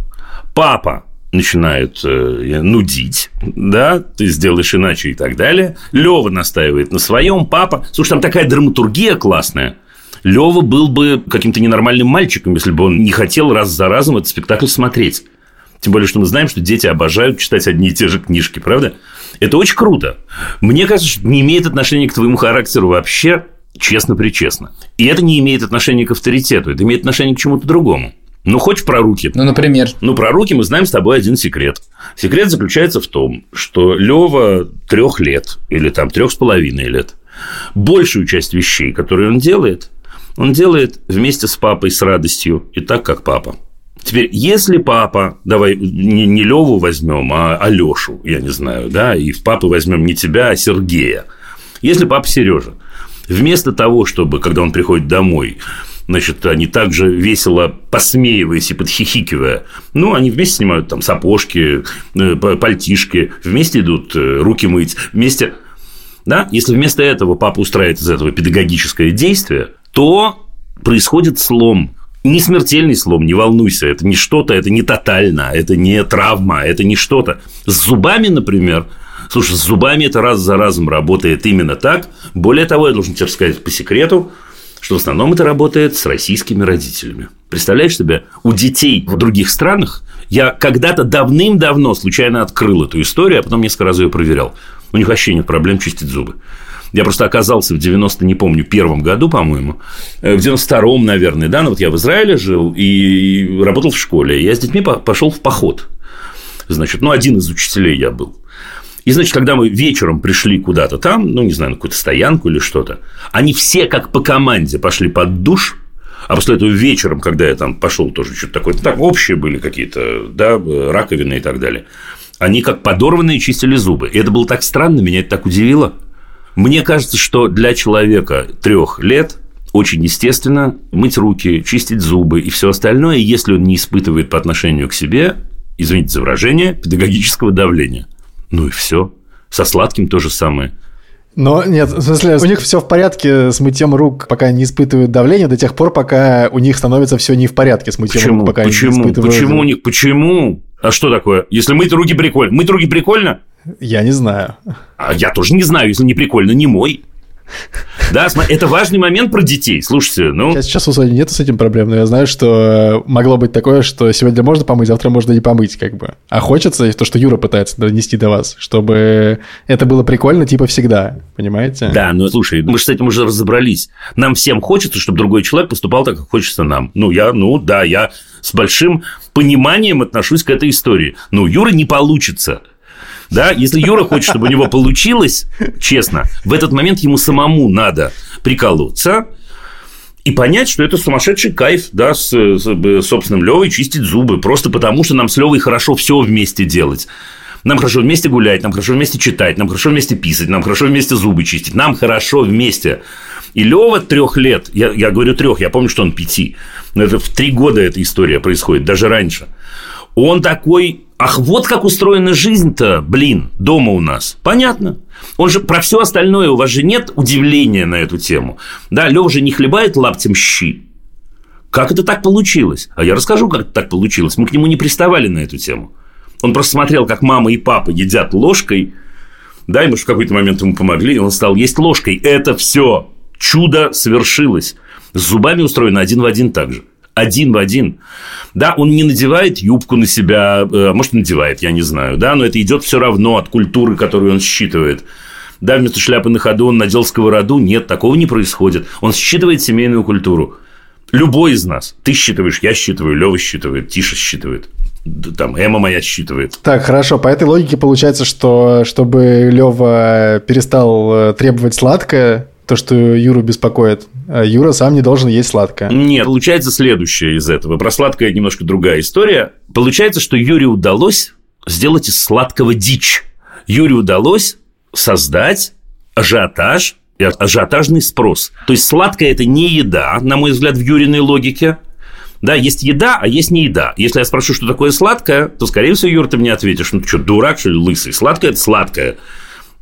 Папа начинает э, нудить, да, ты сделаешь иначе и так далее. Лева настаивает на своем, папа. Слушай, там такая драматургия классная. Лева был бы каким-то ненормальным мальчиком, если бы он не хотел раз за разом этот спектакль смотреть. Тем более, что мы знаем, что дети обожают читать одни и те же книжки, правда? Это очень круто. Мне кажется, что не имеет отношения к твоему характеру вообще, честно-причестно. И это не имеет отношения к авторитету, это имеет отношение к чему-то другому. Ну, хочешь про руки? Ну, например, Ну, про руки мы знаем с тобой один секрет. Секрет заключается в том, что Лева трех лет или там трех с половиной лет большую часть вещей, которые он делает, он делает вместе с папой с радостью и так, как папа. Теперь, если папа, давай не, не Леву возьмем, а Алешу, я не знаю, да, и в папы возьмем не тебя, а Сергея. Если папа Сережа, вместо того, чтобы, когда он приходит домой, значит, они также весело посмеиваясь и подхихикивая, ну, они вместе снимают там сапожки, э, пальтишки, вместе идут э, руки мыть, вместе... Да? Если вместо этого папа устраивает из этого педагогическое действие, то происходит слом. Не смертельный слом, не волнуйся, это не что-то, это не тотально, это не травма, это не что-то. С зубами, например, слушай, с зубами это раз за разом работает именно так. Более того, я должен тебе сказать по секрету, что в основном это работает с российскими родителями. Представляешь себе, у детей в других странах я когда-то давным-давно случайно открыл эту историю, а потом несколько раз ее проверял. У них вообще нет проблем чистить зубы. Я просто оказался в 90, не помню, первом году, по-моему, э, в 92-м, наверное, да, ну вот я в Израиле жил и работал в школе. Я с детьми по- пошел в поход. Значит, ну, один из учителей я был. И, значит, когда мы вечером пришли куда-то там, ну, не знаю, на какую-то стоянку или что-то, они все как по команде пошли под душ, а после этого вечером, когда я там пошел тоже что-то такое, так общие были какие-то, да, раковины и так далее, они как подорванные чистили зубы. И это было так странно, меня это так удивило. Мне кажется, что для человека трех лет очень естественно мыть руки, чистить зубы и все остальное, если он не испытывает по отношению к себе, извините за выражение, педагогического давления. Ну и все. Со сладким то же самое. Но нет, в смысле, у них все в порядке с мытьем рук, пока не испытывают давление, до тех пор, пока у них становится все не в порядке с мытьем почему? рук, пока почему? они не испытывают. Почему у них? Почему? А что такое? Если мыть руки прикольно. Мыть руки прикольно? Я не знаю. А я тоже не знаю, если не прикольно, не мой. Да, это важный момент про детей. Слушайте, ну... Сейчас, сейчас у Сони нету с этим проблем, но я знаю, что могло быть такое, что сегодня можно помыть, завтра можно не помыть, как бы. А хочется то, что Юра пытается донести до вас, чтобы это было прикольно, типа всегда, понимаете? Да, ну слушай, мы же с этим уже разобрались. Нам всем хочется, чтобы другой человек поступал так, как хочется нам. Ну, я, ну, да, я с большим пониманием отношусь к этой истории. Ну, Юра не получится. Да, если Юра хочет, чтобы у него получилось, честно, в этот момент ему самому надо приколоться, и понять, что это сумасшедший кайф, да, с, с собственным Левой чистить зубы, просто потому что нам с Левой хорошо все вместе делать. Нам хорошо вместе гулять, нам хорошо вместе читать, нам хорошо вместе писать, нам хорошо вместе зубы чистить, нам хорошо вместе. И Лева трех лет, я, я говорю трех, я помню, что он пяти, но это в три года эта история происходит, даже раньше. Он такой Ах, вот как устроена жизнь-то, блин, дома у нас. Понятно. Он же про все остальное, у вас же нет удивления на эту тему. Да, Лев же не хлебает лаптем щи. Как это так получилось? А я расскажу, как это так получилось. Мы к нему не приставали на эту тему. Он просто смотрел, как мама и папа едят ложкой. Да, и мы в какой-то момент ему помогли, и он стал есть ложкой. Это все чудо свершилось. С зубами устроено один в один так же один в один. Да, он не надевает юбку на себя, э, может, надевает, я не знаю, да, но это идет все равно от культуры, которую он считывает. Да, вместо шляпы на ходу он надел сковороду. Нет, такого не происходит. Он считывает семейную культуру. Любой из нас. Ты считываешь, я считываю, Лева считывает, Тиша считывает. Там Эма моя считывает. Так, хорошо. По этой логике получается, что чтобы Лева перестал э, требовать сладкое, то, что Юру беспокоит. А Юра сам не должен есть сладкое. Нет, получается следующее из этого. Про сладкое немножко другая история. Получается, что Юре удалось сделать из сладкого дичь. Юре удалось создать ажиотаж и ажиотажный спрос. То есть сладкое это не еда, на мой взгляд, в Юриной логике. Да, есть еда, а есть не еда. Если я спрошу, что такое сладкое, то, скорее всего, Юр, ты мне ответишь, ну, ты что, дурак, что ли, лысый? Сладкое – это сладкое.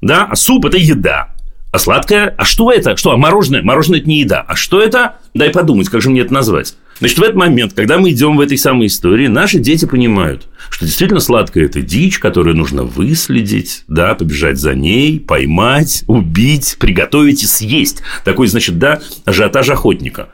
Да, а суп – это еда. А сладкое? А что это? Что? А мороженое? Мороженое – это не еда. А что это? Дай подумать, как же мне это назвать. Значит, в этот момент, когда мы идем в этой самой истории, наши дети понимают, что действительно сладкое – это дичь, которую нужно выследить, да, побежать за ней, поймать, убить, приготовить и съесть. Такой, значит, да, ажиотаж охотника.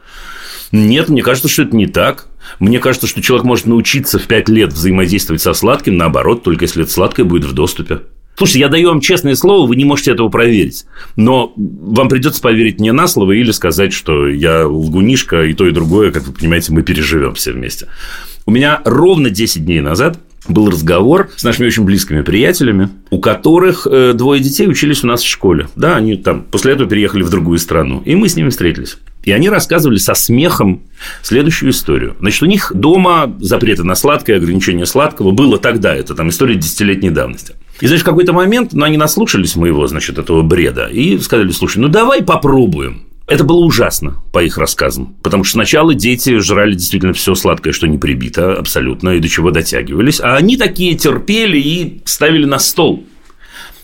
Нет, мне кажется, что это не так. Мне кажется, что человек может научиться в 5 лет взаимодействовать со сладким, наоборот, только если это сладкое будет в доступе. Слушайте, я даю вам честное слово, вы не можете этого проверить. Но вам придется поверить мне на слово или сказать, что я лгунишка, и то, и другое, как вы понимаете, мы переживем все вместе. У меня ровно 10 дней назад был разговор с нашими очень близкими приятелями, у которых э, двое детей учились у нас в школе. Да, они там после этого переехали в другую страну, и мы с ними встретились. И они рассказывали со смехом следующую историю. Значит, у них дома запреты на сладкое, ограничение сладкого было тогда. Это там история десятилетней давности. И, значит, в какой-то момент, ну, они наслушались моего, значит, этого бреда и сказали, слушай, ну, давай попробуем. Это было ужасно, по их рассказам. Потому что сначала дети жрали действительно все сладкое, что не прибито, абсолютно, и до чего дотягивались. А они такие терпели и ставили на стол.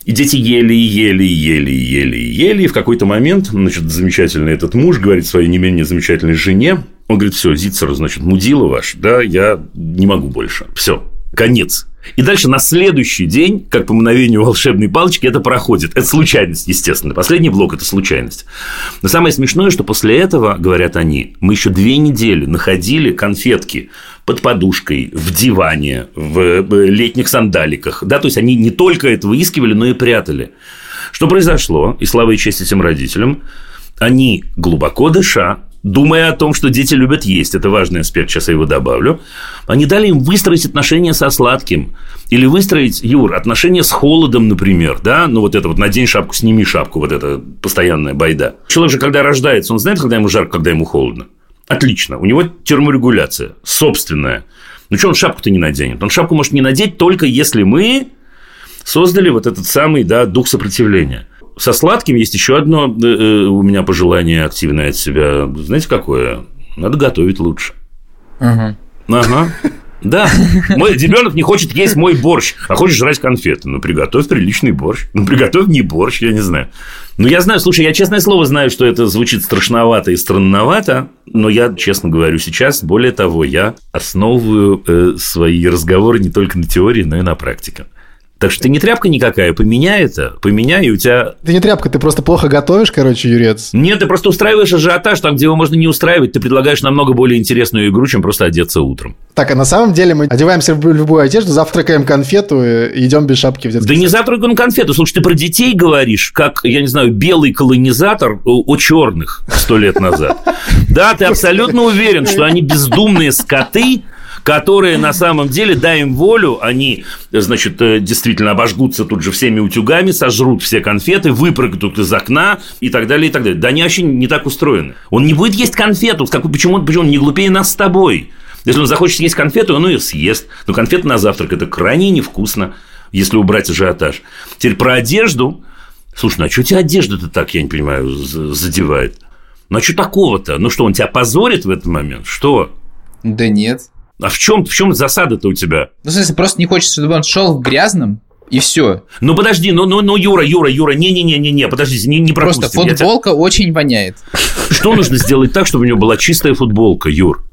И дети ели, и ели, и ели, и ели, и ели. И в какой-то момент, значит, замечательный этот муж говорит своей не менее замечательной жене, он говорит, все, Зицер, значит, мудила ваш, да, я не могу больше. Все, конец. И дальше на следующий день, как по мгновению волшебной палочки, это проходит. Это случайность, естественно. Последний блок – это случайность. Но самое смешное, что после этого, говорят они, мы еще две недели находили конфетки под подушкой, в диване, в летних сандаликах. Да, то есть они не только это выискивали, но и прятали. Что произошло, и слава и честь этим родителям, они, глубоко дыша, думая о том, что дети любят есть, это важный аспект, сейчас я его добавлю, они дали им выстроить отношения со сладким. Или выстроить, Юр, отношения с холодом, например, да, ну вот это вот надень шапку, сними шапку, вот это постоянная байда. Человек же, когда рождается, он знает, когда ему жарко, когда ему холодно. Отлично. У него терморегуляция собственная. Ну, что он шапку-то не наденет? Он шапку может не надеть только если мы создали вот этот самый да, дух сопротивления. Со сладким есть еще одно э, э, у меня пожелание активное от себя. Знаете, какое? Надо готовить лучше. Ага. Ага. Да, мой ребенок не хочет есть мой борщ, а хочет жрать конфеты. Ну, приготовь приличный борщ. Ну, приготовь не борщ, я не знаю. Ну, я знаю, слушай, я честное слово знаю, что это звучит страшновато и странновато, но я, честно говорю, сейчас, более того, я основываю э, свои разговоры не только на теории, но и на практике. Так что ты не тряпка никакая, поменяй это, поменяй, и у тебя... Ты не тряпка, ты просто плохо готовишь, короче, Юрец. Нет, ты просто устраиваешь ажиотаж там, где его можно не устраивать. Ты предлагаешь намного более интересную игру, чем просто одеться утром. Так, а на самом деле мы одеваемся в любую одежду, завтракаем конфету и идем без шапки в детский Да сад. не завтракаем конфету. Слушай, ты про детей говоришь, как, я не знаю, белый колонизатор о черных сто лет назад. Да, ты абсолютно уверен, что они бездумные скоты, которые на самом деле, дай им волю, они, значит, э, действительно обожгутся тут же всеми утюгами, сожрут все конфеты, выпрыгнут из окна и так далее, и так далее. Да они вообще не так устроены. Он не будет есть конфету, как, почему, почему он не глупее нас с тобой? Если он захочет съесть конфету, он ее съест. Но конфета на завтрак – это крайне невкусно, если убрать ажиотаж. Теперь про одежду. Слушай, ну а что тебя одежда-то так, я не понимаю, задевает? Ну а что такого-то? Ну что, он тебя позорит в этот момент? Что? Да нет. А в чем, в чем засада-то у тебя? Ну, в смысле, просто не хочется, чтобы он шел в грязном, и все. Ну подожди, ну, ну, ну, Юра, Юра, Юра, не-не-не-не-не, подождите, не, не пропустим. Просто футболка тебя... очень воняет. Что нужно сделать так, чтобы у него была чистая футболка, Юр?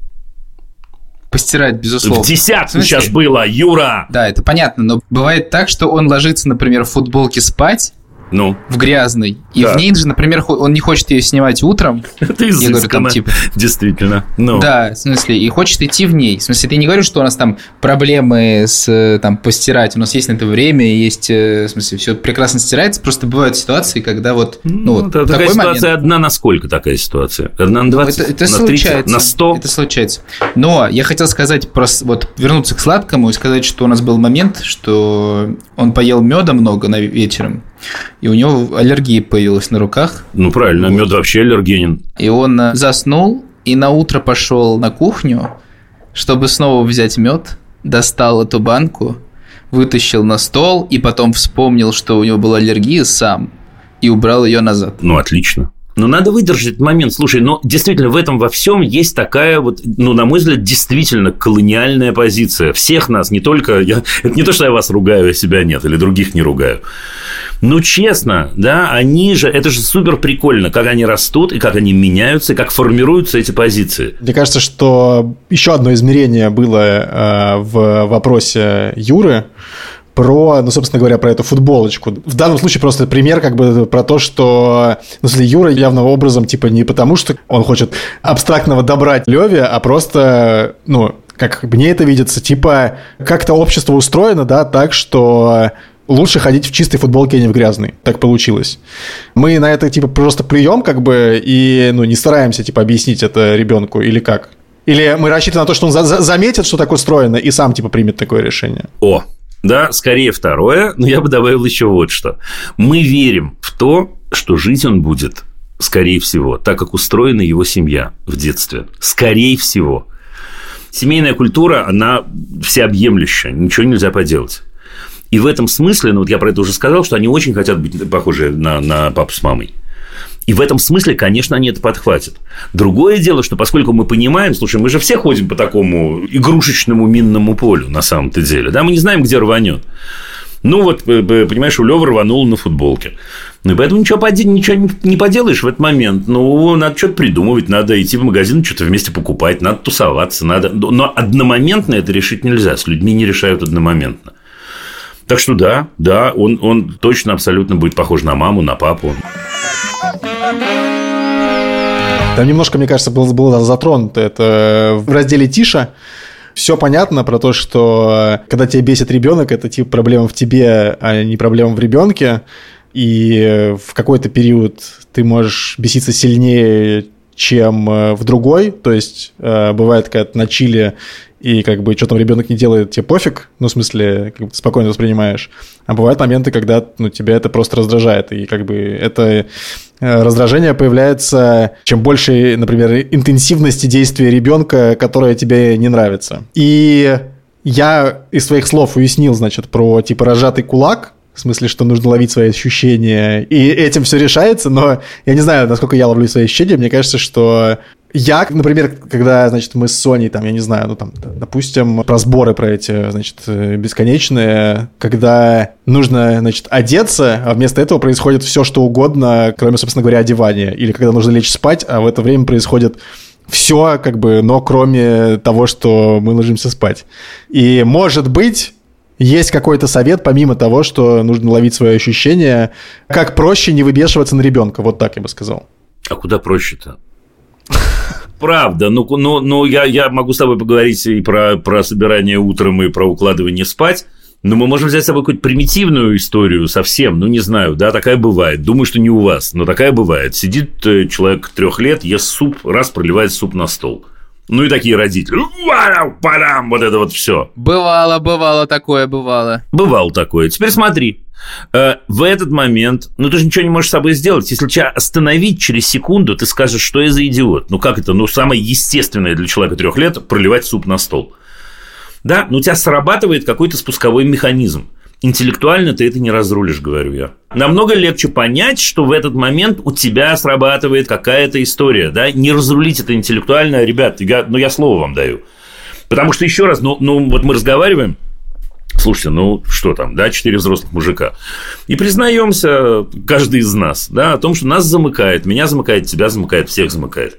Постирать, безусловно. В десятку сейчас было, Юра! Да, это понятно, но бывает так, что он ложится, например, в футболке спать, ну. в грязной. И да. в ней же, например, он не хочет ее снимать утром. Это Я говорю, там, типа... Действительно. Ну. Да, в смысле, и хочет идти в ней. В смысле, ты не говоришь, что у нас там проблемы с там постирать. У нас есть на это время, есть, э, в смысле, все прекрасно стирается. Просто бывают ситуации, когда вот, ну, ну вот такая такой ситуация момент... одна на сколько такая ситуация? Одна на 20? Это, это на случается. 30, на 100? Это случается. Но я хотел сказать, просто вот вернуться к сладкому и сказать, что у нас был момент, что он поел меда много на вечером, и у него аллергия появилась на руках. Ну, правильно, мед вообще аллергенен. И он э, заснул, и на утро пошел на кухню, чтобы снова взять мед, достал эту банку, вытащил на стол, и потом вспомнил, что у него была аллергия сам, и убрал ее назад. Ну, отлично. Но надо выдержать момент. Слушай, но действительно в этом во всем есть такая вот, ну, на мой взгляд, действительно колониальная позиция. Всех нас, не только... Я, это не то, что я вас ругаю, я себя нет, или других не ругаю. Ну, честно, да, они же, это же супер прикольно, как они растут, и как они меняются, и как формируются эти позиции. Мне кажется, что еще одно измерение было э, в вопросе Юры, про, ну, собственно говоря, про эту футболочку. В данном случае просто пример как бы про то, что, ну, если Юра явным образом, типа, не потому, что он хочет абстрактного добрать Леве, а просто, ну, как мне это видится, типа, как-то общество устроено, да, так, что лучше ходить в чистой футболке, а не в грязной. Так получилось. Мы на это, типа, просто плюем, как бы, и, ну, не стараемся, типа, объяснить это ребенку, или как? Или мы рассчитываем на то, что он за заметит, что так устроено, и сам, типа, примет такое решение? О, да, скорее второе, но я бы добавил еще вот что. Мы верим в то, что жить он будет, скорее всего, так как устроена его семья в детстве. Скорее всего. Семейная культура, она всеобъемлющая, ничего нельзя поделать. И в этом смысле, ну вот я про это уже сказал, что они очень хотят быть похожи на, на папу с мамой. И в этом смысле, конечно, они это подхватят. Другое дело, что поскольку мы понимаем, слушай, мы же все ходим по такому игрушечному минному полю на самом-то деле, да, мы не знаем, где рванет. Ну, вот, понимаешь, у Лёва рванул на футболке. Ну, поэтому ничего, ничего не поделаешь в этот момент. Ну, надо что-то придумывать, надо идти в магазин, что-то вместе покупать, надо тусоваться, надо... Но одномоментно это решить нельзя, с людьми не решают одномоментно. Так что да, да, он, он точно абсолютно будет похож на маму, на папу. Там немножко, мне кажется, было, было затронуто это в разделе Тиша. Все понятно про то, что когда тебя бесит ребенок, это типа проблема в тебе, а не проблема в ребенке. И в какой-то период ты можешь беситься сильнее, чем э, в другой. То есть э, бывает, когда на чили и как бы что там ребенок не делает, тебе пофиг, ну, в смысле, как бы спокойно воспринимаешь. А бывают моменты, когда ну, тебя это просто раздражает, и как бы это э, раздражение появляется, чем больше, например, интенсивности действия ребенка, которое тебе не нравится. И я из своих слов уяснил, значит, про типа разжатый кулак, в смысле, что нужно ловить свои ощущения, и этим все решается, но я не знаю, насколько я ловлю свои ощущения, мне кажется, что я, например, когда, значит, мы с Соней, там, я не знаю, ну, там, допустим, про сборы про эти, значит, бесконечные, когда нужно, значит, одеться, а вместо этого происходит все, что угодно, кроме, собственно говоря, одевания. Или когда нужно лечь спать, а в это время происходит все, как бы, но кроме того, что мы ложимся спать. И, может быть, есть какой-то совет, помимо того, что нужно ловить свои ощущения, как проще не выбешиваться на ребенка, вот так я бы сказал. А куда проще-то? Правда, ну, ну, ну я, я могу с тобой поговорить и про, про собирание утром, и про укладывание спать. Но мы можем взять с собой какую-то примитивную историю совсем, ну не знаю, да, такая бывает. Думаю, что не у вас, но такая бывает. Сидит э, человек трех лет, ест суп, раз проливает суп на стол. Ну и такие родители. Парам, вот это вот все. Бывало, бывало такое, бывало. Бывало такое. Теперь смотри. Э, в этот момент, ну ты же ничего не можешь с собой сделать. Если тебя остановить через секунду, ты скажешь, что я за идиот. Ну как это? Ну самое естественное для человека трех лет проливать суп на стол. Да, но у тебя срабатывает какой-то спусковой механизм. Интеллектуально ты это не разрулишь, говорю я. Намного легче понять, что в этот момент у тебя срабатывает какая-то история, да, не разрулить это интеллектуально, ребят, я, ну я слово вам даю. Потому что еще раз, ну, ну вот мы разговариваем, Слушайте, ну что там, да, четыре взрослых мужика. И признаемся, каждый из нас, да, о том, что нас замыкает, меня замыкает, тебя замыкает, всех замыкает.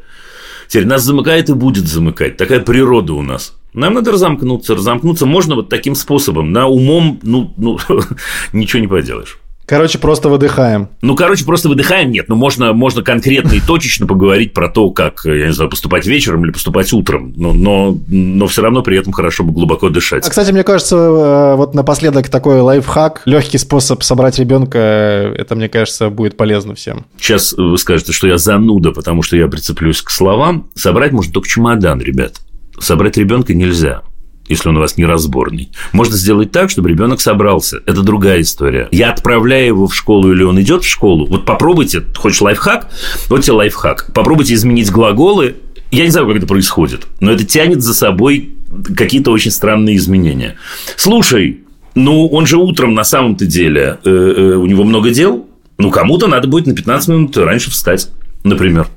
Теперь нас замыкает и будет замыкать. Такая природа у нас. Нам надо разомкнуться. Разомкнуться можно вот таким способом. На умом, ну, ну ничего не поделаешь. Короче, просто выдыхаем. Ну, короче, просто выдыхаем. Нет, ну можно, можно конкретно и точечно поговорить про то, как, я не знаю, поступать вечером или поступать утром. Но, но, но все равно при этом хорошо бы глубоко дышать. А, кстати, мне кажется, э, вот напоследок такой лайфхак, легкий способ собрать ребенка, это, мне кажется, будет полезно всем. Сейчас вы скажете, что я зануда, потому что я прицеплюсь к словам. Собрать можно только чемодан, ребят. Собрать ребенка нельзя если он у вас неразборный. Можно сделать так, чтобы ребенок собрался. Это другая история. Я отправляю его в школу или он идет в школу. Вот попробуйте, хочешь лайфхак? Вот тебе лайфхак. Попробуйте изменить глаголы. Я не знаю, как это происходит, но это тянет за собой какие-то очень странные изменения. Слушай, ну он же утром на самом-то деле, э, э, у него много дел. Ну, кому-то надо будет на 15 минут раньше встать, например.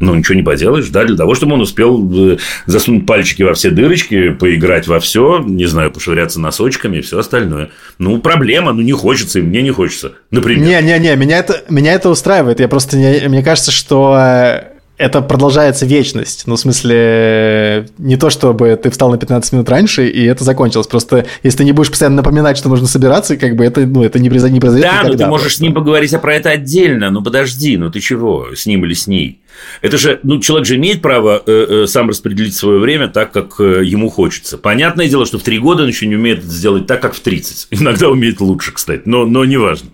Ну, ничего не поделаешь, да, для того, чтобы он успел э, засунуть пальчики во все дырочки, поиграть во все, не знаю, пошвыряться носочками и все остальное. Ну, проблема, ну, не хочется, и мне не хочется, например. Не-не-не, меня это, меня это устраивает. Я просто, не, мне кажется, что э, это продолжается вечность. Ну, в смысле, не то, чтобы ты встал на 15 минут раньше, и это закончилось. Просто если ты не будешь постоянно напоминать, что нужно собираться, как бы это, ну, это не, произойдет, не произойдет Да, но ты можешь просто. с ним поговорить а про это отдельно. Ну, подожди, ну ты чего, с ним или с ней? Это же, ну, человек же имеет право э, э, сам распределить свое время так, как э, ему хочется. Понятное дело, что в три года он еще не умеет сделать так, как в 30. Иногда умеет лучше, кстати, но, но неважно.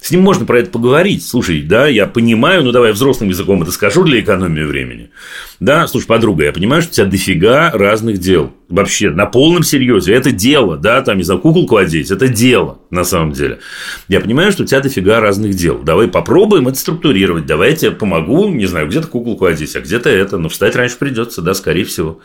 С ним можно про это поговорить. Слушай, да, я понимаю, ну давай взрослым языком это скажу для экономии времени. Да, слушай, подруга, я понимаю, что у тебя дофига разных дел. Вообще, на полном серьезе. Это дело, да, там, не знаю, куколку одеть, это дело, на самом деле. Я понимаю, что у тебя дофига разных дел. Давай попробуем это структурировать. Давай я тебе помогу, не знаю, где-то куколку одеть, а где-то это. Но встать раньше придется, да, скорее всего.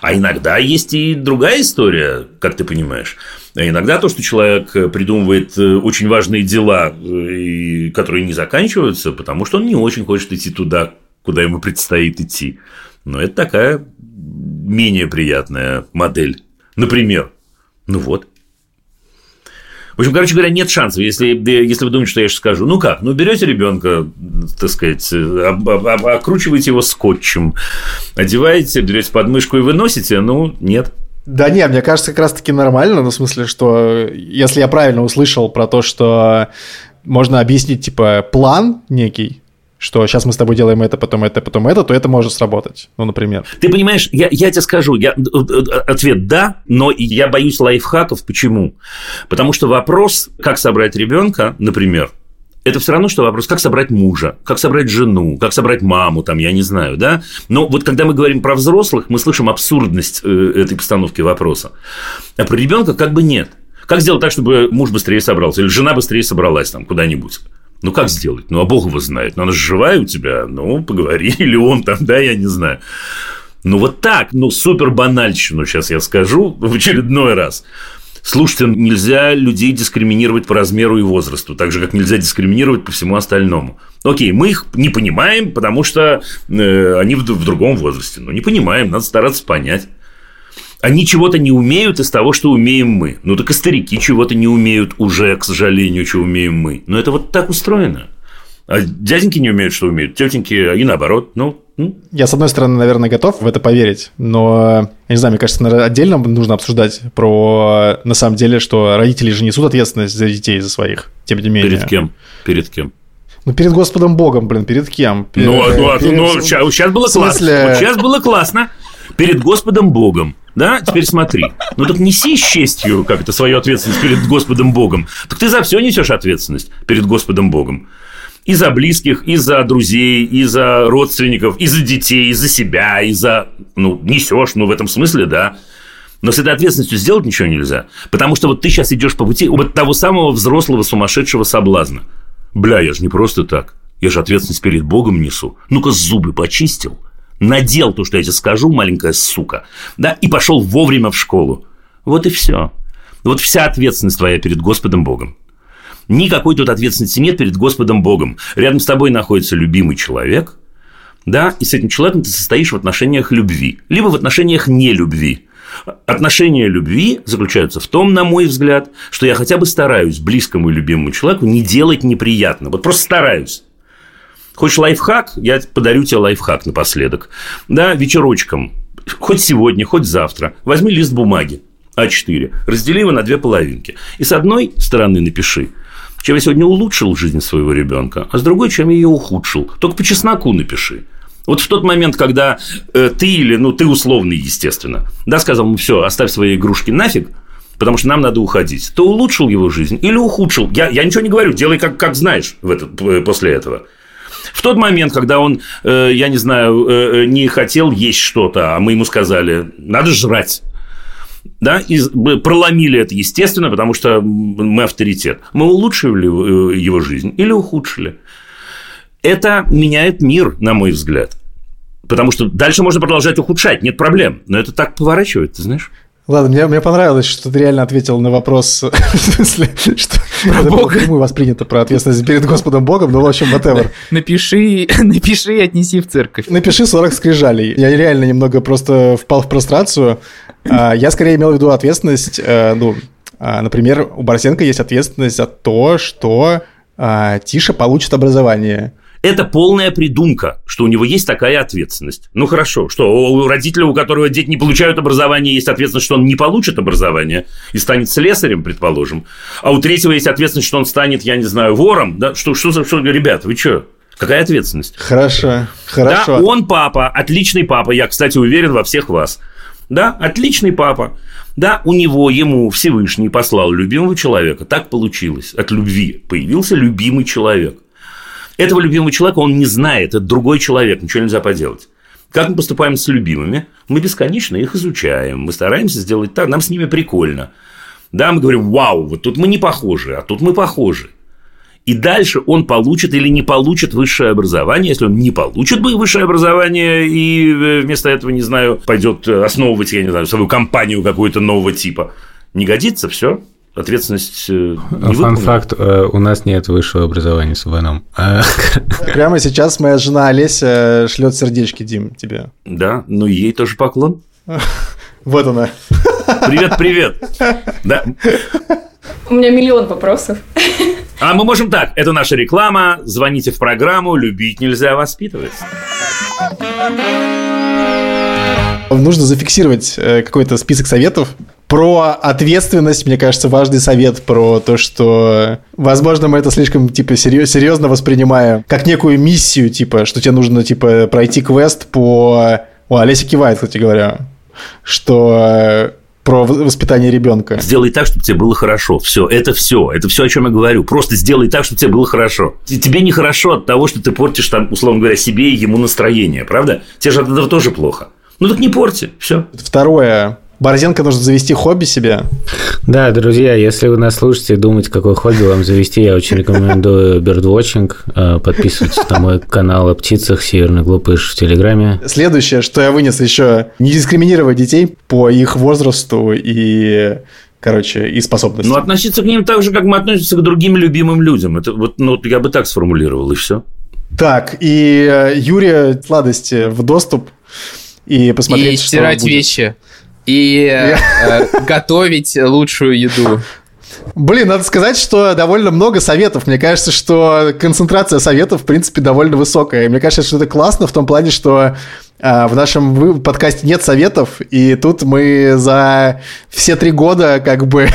А иногда есть и другая история, как ты понимаешь. А иногда то, что человек придумывает э, очень важные дела, э, которые не заканчиваются, потому что он не очень хочет идти туда, куда ему предстоит идти. Но это такая менее приятная модель. Например. Ну вот. В общем, короче говоря, нет шансов, если, если вы думаете, что я сейчас скажу. Ну как? Ну, берете ребенка, так сказать, об, об, об, окручиваете его скотчем, одеваете, берете подмышку и выносите. Ну, нет. Да не, мне кажется, как раз-таки нормально, ну, в смысле, что если я правильно услышал про то, что можно объяснить, типа, план некий, что сейчас мы с тобой делаем это, потом это, потом это, то это может сработать. Ну, например. Ты понимаешь, я, я тебе скажу, я, ответ да, но я боюсь лайфхаков. Почему? Потому что вопрос, как собрать ребенка, например, это все равно, что вопрос, как собрать мужа, как собрать жену, как собрать маму, там, я не знаю, да? Но вот когда мы говорим про взрослых, мы слышим абсурдность э, этой постановки вопроса. А про ребенка как бы нет. Как сделать так, чтобы муж быстрее собрался, или жена быстрее собралась там куда-нибудь? Ну, как сделать? Ну, а Бог его знает. Ну, она живая у тебя. Ну, поговори. Или он там, да, я не знаю. Ну, вот так, ну, супер банальщину сейчас я скажу в очередной раз. Слушайте, нельзя людей дискриминировать по размеру и возрасту, так же, как нельзя дискриминировать по всему остальному. Окей, мы их не понимаем, потому что э, они в, в другом возрасте. Но не понимаем, надо стараться понять. Они чего-то не умеют из того, что умеем мы. Ну, так и старики чего-то не умеют уже, к сожалению, что умеем мы. Но это вот так устроено. А дяденьки не умеют, что умеют, тетеньки, и наоборот. Ну, я, с одной стороны, наверное, готов в это поверить, но, я не знаю, мне кажется, наверное, отдельно нужно обсуждать про, на самом деле, что родители же несут ответственность за детей, за своих, тем не менее. Перед кем? Перед кем? Ну, перед Господом Богом, блин, перед кем? Перед, ну, ну, перед... ну, сейчас, было смысле... классно. Вот сейчас было классно. Перед Господом Богом. Да, теперь смотри. Ну так неси с честью, как это, свою ответственность перед Господом Богом. Так ты за все несешь ответственность перед Господом Богом и за близких, и за друзей, и за родственников, и за детей, и за себя, и за... Ну, несешь, ну, в этом смысле, да. Но с этой ответственностью сделать ничего нельзя. Потому что вот ты сейчас идешь по пути вот того самого взрослого сумасшедшего соблазна. Бля, я же не просто так. Я же ответственность перед Богом несу. Ну-ка, зубы почистил. Надел то, что я тебе скажу, маленькая сука. Да, и пошел вовремя в школу. Вот и все. Вот вся ответственность твоя перед Господом Богом. Никакой тут ответственности нет перед Господом Богом. Рядом с тобой находится любимый человек, да, и с этим человеком ты состоишь в отношениях любви, либо в отношениях нелюбви. Отношения любви заключаются в том, на мой взгляд, что я хотя бы стараюсь близкому и любимому человеку не делать неприятно. Вот просто стараюсь. Хочешь лайфхак? Я подарю тебе лайфхак напоследок. Да, вечерочком. Хоть сегодня, хоть завтра. Возьми лист бумаги А4, раздели его на две половинки. И с одной стороны напиши чем я сегодня улучшил жизнь своего ребенка, а с другой, чем я ее ухудшил. Только по чесноку напиши. Вот в тот момент, когда э, ты или, ну, ты условный, естественно, да, сказал ему, все, оставь свои игрушки нафиг, потому что нам надо уходить, то улучшил его жизнь или ухудшил. Я, я ничего не говорю, делай как, как знаешь в этот, после этого. В тот момент, когда он, э, я не знаю, э, э не хотел есть что-то, а мы ему сказали, надо жрать, да, и проломили это, естественно, потому что мы авторитет. Мы улучшили э, его жизнь или ухудшили? Это меняет мир, на мой взгляд. Потому что дальше можно продолжать ухудшать, нет проблем. Но это так поворачивает, ты знаешь? Ладно, мне, мне понравилось, что ты реально ответил на вопрос, в смысле, что про это Бога. напрямую воспринято про ответственность перед Господом Богом, ну, в общем, whatever. Напиши, напиши и отнеси в церковь. Напиши 40 скрижалей. Я реально немного просто впал в прострацию. А, я скорее имел в виду ответственность, э, ну, а, например, у Борсенко есть ответственность за то, что а, Тиша получит образование. Это полная придумка, что у него есть такая ответственность. Ну хорошо, что у родителя, у которого дети не получают образование, есть ответственность, что он не получит образование и станет слесарем, предположим. А у третьего есть ответственность, что он станет, я не знаю, вором. Да? Что, что, что, что ребята, вы что? Какая ответственность? Хорошо, хорошо. Да, он папа, отличный папа. Я, кстати, уверен во всех вас. Да, отличный папа. Да, у него, ему Всевышний послал любимого человека. Так получилось. От любви появился любимый человек. Этого любимого человека он не знает, это другой человек, ничего нельзя поделать. Как мы поступаем с любимыми? Мы бесконечно их изучаем, мы стараемся сделать так, нам с ними прикольно. Да, мы говорим, вау, вот тут мы не похожи, а тут мы похожи. И дальше он получит или не получит высшее образование. Если он не получит бы высшее образование и э, вместо этого, не знаю, пойдет основывать, я не знаю, свою компанию какую-то нового типа, не годится, все, ответственность э, не Фан факт, э, у нас нет высшего образования с Иваном. А, Прямо сейчас моя жена Олеся шлет сердечки, Дим, тебе. Да, ну ей тоже поклон. Вот она. Привет, привет. Да. У меня миллион вопросов. А мы можем так. Это наша реклама. Звоните в программу «Любить нельзя воспитывать». Нужно зафиксировать э, какой-то список советов, про ответственность, мне кажется, важный совет про то, что, возможно, мы это слишком, типа, серьезно воспринимаем, как некую миссию, типа, что тебе нужно, типа, пройти квест по... О, Олеся кивает, кстати говоря, что про воспитание ребенка. Сделай так, чтобы тебе было хорошо. Все, это все. Это все, о чем я говорю. Просто сделай так, чтобы тебе было хорошо. Тебе нехорошо от того, что ты портишь там, условно говоря, себе и ему настроение, правда? Тебе же от этого тоже плохо. Ну так не порти, все. Второе. Борзенко нужно завести хобби себе. Да, друзья, если вы нас слушаете и думаете, какое хобби вам завести, я очень рекомендую биrdwatching. Э, подписывайтесь на мой канал о птицах «Северный глупыш» в Телеграме. Следующее, что я вынес еще, не дискриминировать детей по их возрасту и короче, и способностям. Ну, относиться к ним так же, как мы относимся к другим любимым людям. Это вот, ну, я бы так сформулировал, и все. Так, и э, Юрия сладости в доступ и посмотреть, и стирать вещи и э, готовить лучшую еду. Блин, надо сказать, что довольно много советов. Мне кажется, что концентрация советов, в принципе, довольно высокая. И мне кажется, что это классно в том плане, что э, в нашем подкасте нет советов, и тут мы за все три года как бы...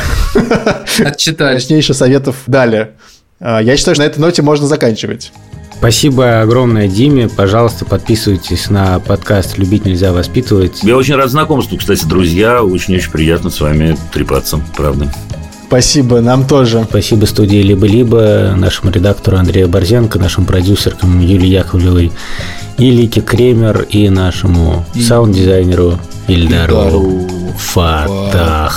Отчитали. Точнее, еще советов дали. Э, я считаю, что на этой ноте можно заканчивать. Спасибо огромное Диме. Пожалуйста, подписывайтесь на подкаст «Любить нельзя воспитывать». Я очень рад знакомству, кстати, друзья. Очень-очень приятно с вами трепаться, правда. Спасибо, нам тоже. Спасибо студии «Либо-либо», нашему редактору Андрею Борзенко, нашим продюсеркам Юлии Яковлевой и Лике Кремер, и нашему саунд-дизайнеру Ильдару Фатахову.